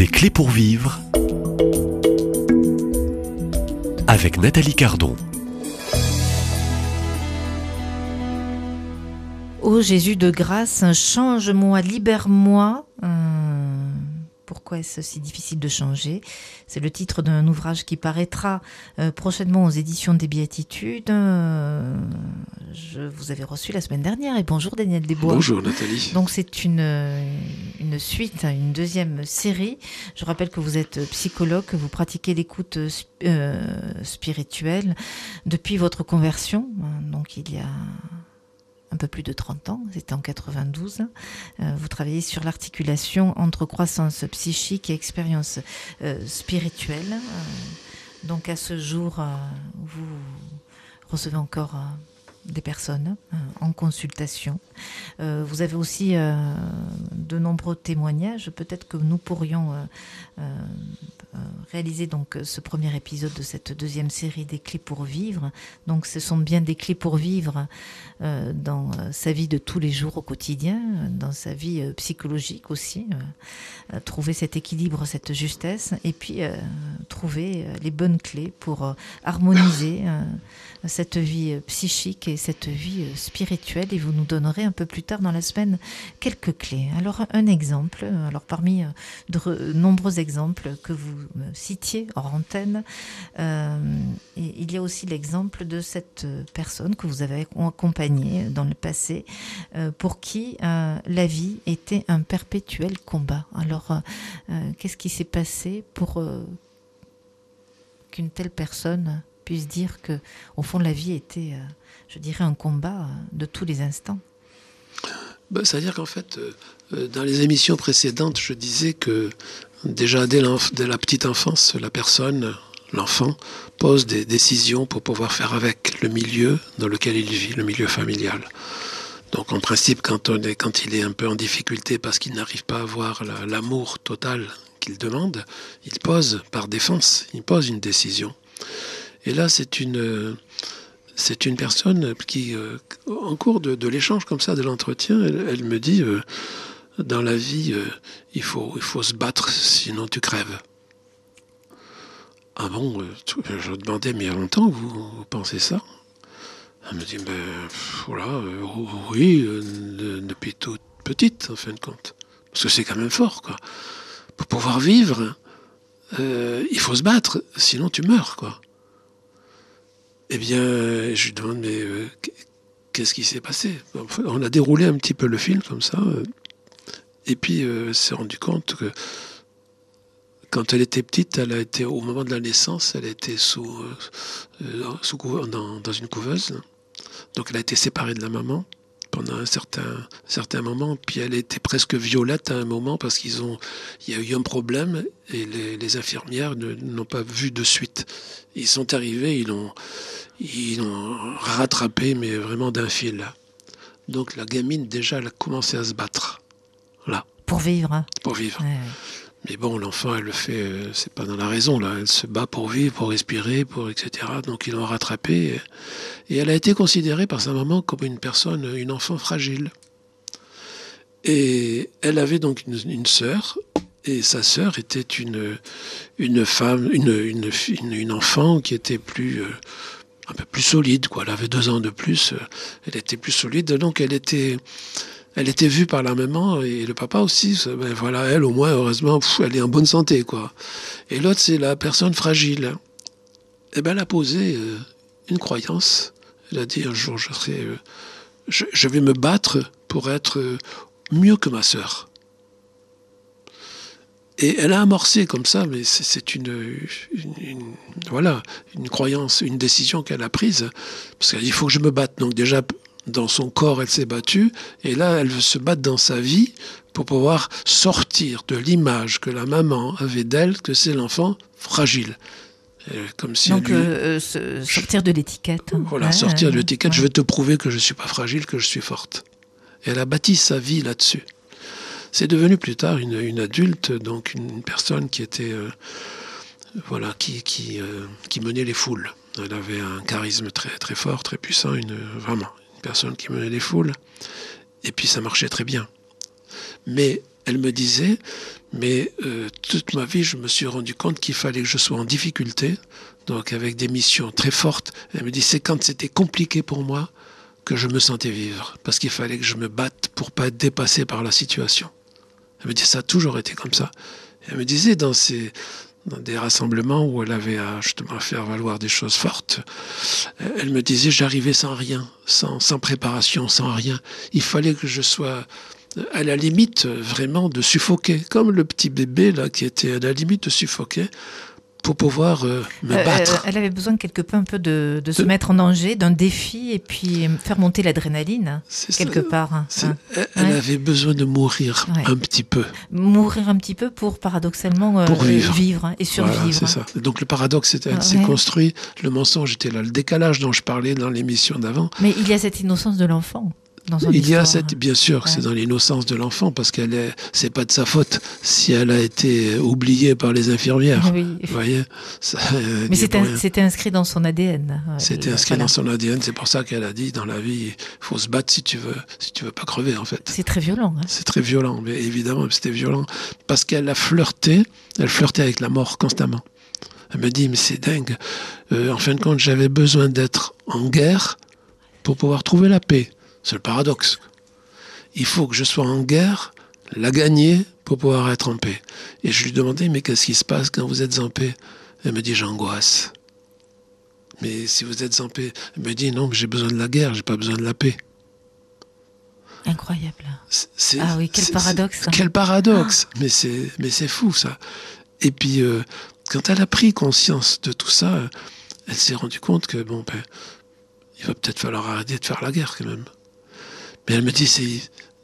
Des clés pour vivre avec Nathalie Cardon. Ô Jésus de grâce, change-moi, libère-moi. Pourquoi est-ce si difficile de changer C'est le titre d'un ouvrage qui paraîtra euh, prochainement aux éditions des Béatitudes. Euh, je vous avais reçu la semaine dernière et bonjour Daniel Desbois. Bonjour Nathalie. Donc c'est une, une suite, une deuxième série. Je rappelle que vous êtes psychologue, que vous pratiquez l'écoute euh, spirituelle depuis votre conversion. Donc il y a peu plus de 30 ans, c'était en 92. Euh, vous travaillez sur l'articulation entre croissance psychique et expérience euh, spirituelle. Euh, donc à ce jour, vous recevez encore des personnes en consultation. vous avez aussi de nombreux témoignages. Peut-être que nous pourrions euh, réaliser donc euh, ce premier épisode de cette deuxième série des clés pour vivre. Donc ce sont bien des clés pour vivre euh, dans sa vie de tous les jours au quotidien, dans sa vie psychologique aussi. trouver cet équilibre, cette justesse, et puis trouver les bonnes clés pour harmoniser cette vie psychique et cette vie spirituelle. Et vous nous donnerez un peu plus tard dans la semaine quelques clés. Alors un exemple, alors parmi de nombreux exemples que vous citiez hors antenne. Euh, il y a aussi l'exemple de cette personne que vous avez accompagnée dans le passé, euh, pour qui euh, la vie était un perpétuel combat. Alors, qu'est-ce qui s'est passé pour qu'une telle personne puisse dire que, au fond, la vie était, je dirais, un combat de tous les instants bah, C'est-à-dire qu'en fait, dans les émissions précédentes, je disais que Déjà dès, la petite enfance, la personne, l'enfant, pose des décisions pour pouvoir faire avec le milieu dans lequel il vit, le milieu familial. Donc en principe, quand, quand il est un peu en difficulté parce qu'il n'arrive pas à avoir l'amour total qu'il demande, il pose par défense, il pose une décision. Et là, c'est une, c'est une personne qui, euh, en cours de, l'échange comme ça, de l'entretien, elle, me dit... Euh, dans la vie, euh, il, faut, il faut se battre, sinon tu crèves. Ah bon, je demandais, mais il y a longtemps vous, pensez ça? Elle me dit, ben voilà, oui, depuis toute petite, en fin de compte. Parce que c'est quand même fort, quoi. Pour pouvoir vivre, il faut se battre, sinon tu meurs, quoi. Eh bien, je lui demande, mais qu'est-ce qui s'est passé? On a déroulé un petit peu le film comme ça. Et puis, euh, s'est rendu compte que quand elle était petite, elle a été, au moment de la naissance, elle a été sous, euh, euh, dans, une couveuse. Donc, elle a été séparée de la maman pendant un certain, certain moment. Puis, elle était presque violette à un moment parce qu'ils ont, il y a eu un problème et les, les infirmières ne n'ont pas vu de suite. Ils sont arrivés, ils l'ont, ils l'ont rattrapé, mais vraiment d'un fil. Donc, la gamine, déjà, elle a commencé à se battre. Pour vivre. Hein. Pour vivre. Mais bon, l'enfant, elle le fait, euh, c'est pas dans la raison, là. Elle se bat pour vivre, pour respirer, pour etc. Donc ils l'ont rattrapée. Et elle a été considérée par sa maman comme une personne, une enfant fragile. Et elle avait donc une, sœur, et sa sœur était une, une femme, une, une, une enfant qui était plus, euh, un peu plus solide, quoi. Elle avait deux ans de plus, euh, elle était plus solide, donc elle était, elle était vue par la maman et le papa aussi. Ben voilà, elle au moins, heureusement, elle est en bonne santé, quoi. Et l'autre, c'est la personne fragile. Et eh ben, elle a posé euh, une croyance. Elle a dit un jour, je serai, euh, je, vais me battre pour être euh, mieux que ma sœur. Et elle a amorcé comme ça, mais c'est une, voilà, une croyance, une décision qu'elle a prise. Parce qu'elle dit, il faut que je me batte. Donc déjà, dans son corps, elle s'est battue, et là, elle veut se battre dans sa vie pour pouvoir sortir de l'image que la maman avait d'elle, que c'est l'enfant fragile. Comme si Donc, euh, euh, sortir de l'étiquette. Hein. Voilà, sortir de l'étiquette. Je vais te prouver que je ne suis pas fragile, que je suis forte. Et elle a bâti sa vie là-dessus. C'est devenu plus tard une, adulte, donc une, personne qui était, euh, voilà, qui, qui, qui menait les foules. Elle avait un charisme très, très fort, très puissant, une, vraiment personne qui menait les foules. Et puis ça marchait très bien. Mais elle me disait, mais euh, toute ma vie, je me suis rendu compte qu'il fallait que je sois en difficulté, donc avec des missions très fortes. Elle me dit, c'est quand c'était compliqué pour moi que je me sentais vivre, parce qu'il fallait que je me batte pour pas être dépassé par la situation. Elle me dit, ça a toujours été comme ça. Elle me disait dans ces, dans des rassemblements où elle avait à justement faire valoir des choses fortes, elle me disait j'arrivais sans rien, sans, sans préparation, sans rien. Il fallait que je sois à la limite vraiment de suffoquer, comme le petit bébé là qui était à la limite de suffoquer pour pouvoir euh, me Euh, battre. elle avait besoin quelque peu un peu de, de se mettre en danger, d'un défi et puis faire monter l'adrénaline ça. quelque part. hein. Hein. Elle, avait besoin de mourir Ouais. un petit peu. Mourir un petit peu pour paradoxalement euh, Pour vivre. et survivre. Voilà, ça. Donc le paradoxe s'est ouais. construit, le mensonge était là, le décalage dont je parlais dans l'émission d'avant. Mais il y a cette innocence de l'enfant dans son Il y a cette, bien sûr, que c'est Ouais. dans l'innocence de l'enfant parce qu'elle est, c'est pas de sa faute si elle a été oubliée par les infirmières. Oui. Vous voyez, Ça, euh, Mais c'était inscrit dans son ADN. C'était inscrit voilà. dans son ADN. C'est pour ça qu'elle a dit dans la vie, il faut se battre si tu veux, si tu veux pas crever en fait. C'est très violent. hein. C'est très violent, mais évidemment, c'était violent parce qu'elle a flirté, elle flirtait avec la mort constamment. Elle me dit, mais c'est dingue. Euh, en fin de compte, j'avais besoin d'être en guerre pour pouvoir trouver la paix. C'est le paradoxe. Il faut que je sois en guerre, la gagner pour pouvoir être en paix. Et je lui demandais, mais qu'est-ce qui se passe quand vous êtes en paix? Elle me dit, j'angoisse. Mais si vous êtes en paix, elle me dit, non, mais j'ai besoin de la guerre, j'ai pas besoin de la paix. Incroyable. Ah oui, quel paradoxe. Ah. c'est- Quel paradoxe Mais c'est mais c'est fou ça. Et puis euh, quand elle a pris conscience de tout ça, elle s'est rendue compte que bon ben il va peut-être falloir arrêter de faire la guerre quand même. Mais elle me dit c'est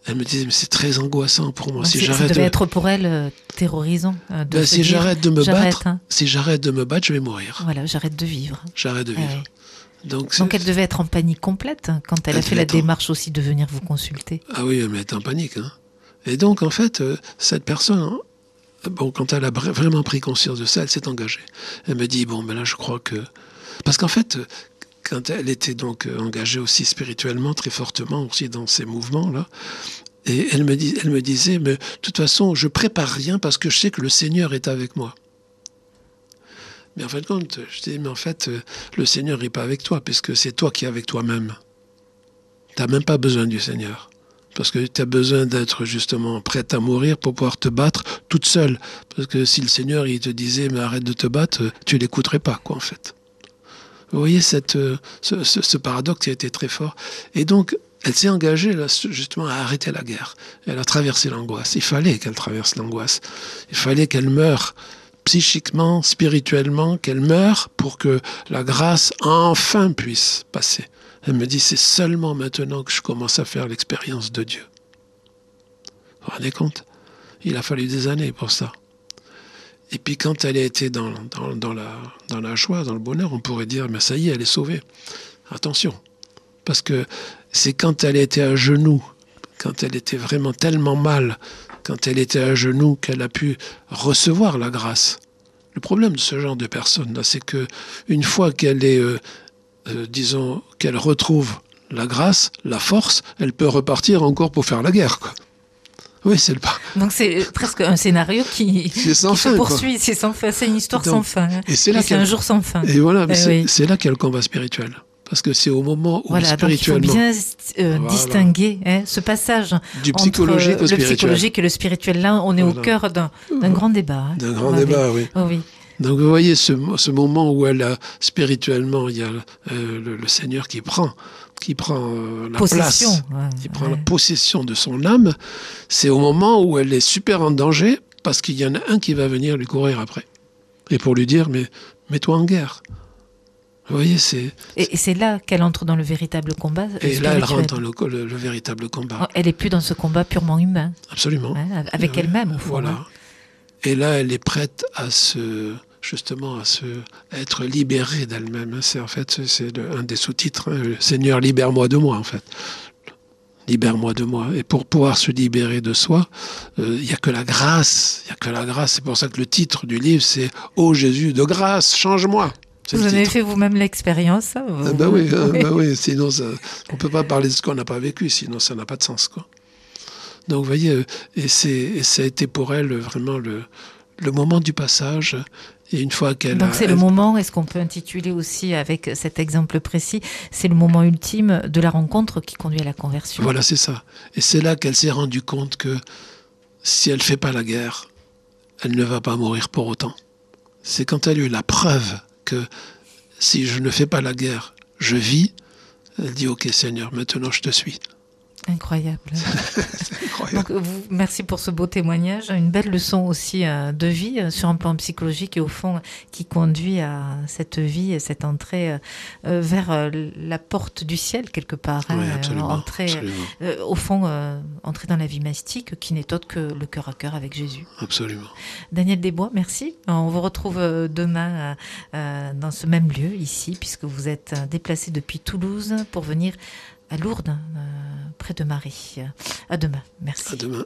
elle me disait c'est très angoissant pour moi Donc si c'est- ça j'arrête devait de, être pour elle euh, terrorisant. euh, de ben, si j'arrête de me j'arrête, battre, hein. si j'arrête de me battre, je vais mourir. Voilà, j'arrête de vivre. J'arrête de vivre. ouais. Donc, Donc elle devait être en panique complète hein, quand elle, Elle a fait la en- démarche aussi de venir vous consulter. Ah oui, mais elle est en panique. hein. Et donc, en fait, euh, cette personne, bon, quand elle a vra- vraiment pris conscience de ça, elle s'est engagée. Elle me dit, bon, ben là, je crois que... Parce qu'en fait, quand elle était donc euh, engagée aussi spirituellement, très fortement aussi dans ces mouvements-là, et elle me, disait, mais de toute façon, je prépare rien parce que je sais que le Seigneur est avec moi. Mais en fin de compte, je dis, mais en fait, euh, le Seigneur n'est pas avec toi, puisque c'est toi qui es avec toi-même. Tu n'as même pas besoin du Seigneur. Parce que tu as besoin d'être justement prête à mourir pour pouvoir te battre toute seule. Parce que si le Seigneur il te disait mais arrête de te battre, tu l'écouterais pas, quoi, en fait. Vous voyez euh, ce, paradoxe a été très fort. Et donc, elle s'est engagée justement à arrêter la guerre. Elle a traversé l'angoisse. Il fallait qu'elle traverse l'angoisse. Il fallait qu'elle meure psychiquement, spirituellement, qu'elle meure pour que la grâce enfin puisse passer. Elle me dit, c'est seulement maintenant que je commence à faire l'expérience de Dieu. Vous vous rendez compte? Il a fallu des années pour ça. Et puis quand elle été dans, dans, la, joie, dans le bonheur, on pourrait dire, mais ça y est, elle est sauvée. Attention, parce que c'est quand elle était à genoux, quand elle était vraiment tellement mal, quand elle était à genoux, qu'elle a pu recevoir la grâce. Le problème de ce genre de personne-là, c'est que une fois qu'elle est, euh, euh, disons, qu'elle retrouve la grâce, la force, elle peut repartir encore pour faire la guerre. Oui, c'est le pas. Donc c'est presque un scénario qui, C'est sans qui fin, se quoi. poursuit. C'est sans fin. C'est une histoire Donc, sans fin. Et c'est là Et c'est un jour sans fin. Et voilà, mais Eh c'est oui. c'est là qu'il y a le combat spirituel. Parce que c'est au moment où Voilà, donc il faut spirituellement, bien euh, Voilà. distinguer hein, ce passage du entre psychologique au le psychologique et le spirituel. Là, on est au cœur d'un d'un grand débat. hein. D'un grand Ouais, débat, oui. oui. Oh oui. Donc vous voyez ce, ce moment où elle a spirituellement, il y a euh, le, le Seigneur qui prend, qui prend euh, la Possession. place, ouais, qui prend ouais. la possession de son âme. C'est au moment où elle est super en danger parce qu'il y en a un qui va venir lui courir après et pour lui dire mais mets-toi en guerre. Vous voyez, c'est Et, c'est là qu'elle entre dans le véritable combat. et là elle rentre dans le, le- le véritable combat. Oh, Elle est plus dans ce combat purement humain, Absolument. hein, avec Ouais, elle-même au fond. Voilà. hein. Et là, elle est prête à se, justement, à se, à être libérée d'elle-même. hein. C'est en fait, c'est- un des sous-titres. hein. Seigneur, libère-moi de moi, en fait. Libère-moi de moi. Et pour pouvoir se libérer de soi, euh, il n'y a que la grâce. Il n'y a que la grâce. C'est pour ça que le titre du livre, c'est Ô Jésus de grâce, change-moi. Vous avez titre. fait vous-même l'expérience hein, Ah vous- bah oui, ah oui. oui, sinon ça, on peut pas parler de ce qu'on n'a pas vécu, sinon ça n'a pas de sens quoi. Donc, vous voyez, euh, et, c'est, et ça a été pour elle vraiment le, le moment du passage. Et une fois qu'elle Donc c'est le moment, est-ce qu'on peut intituler aussi avec cet exemple précis, c'est le moment ultime de la rencontre qui conduit à la conversion. Voilà, c'est ça. Et c'est là qu'elle s'est rendue compte que si elle ne fait pas la guerre, elle ne va pas mourir pour autant. C'est quand elle a eu la preuve que si je ne fais pas la guerre, je vis, elle dit Ok Seigneur, maintenant je te suis. Incroyable. Incroyable. Donc, vous, merci pour ce beau témoignage. Une belle leçon aussi euh, de vie euh, sur un plan psychologique et au fond qui conduit à cette vie, et cette entrée euh, vers la porte du ciel quelque part. hein, Oui, absolument. entrer, absolument, euh, au fond, entrer dans la vie mystique qui n'est autre que le cœur à cœur avec Jésus. absolument. Daniel Desbois, merci. On vous retrouve demain dans ce même lieu ici, puisque vous êtes déplacé depuis Toulouse pour venir à Lourdes, de Marie. À demain. Merci. À demain.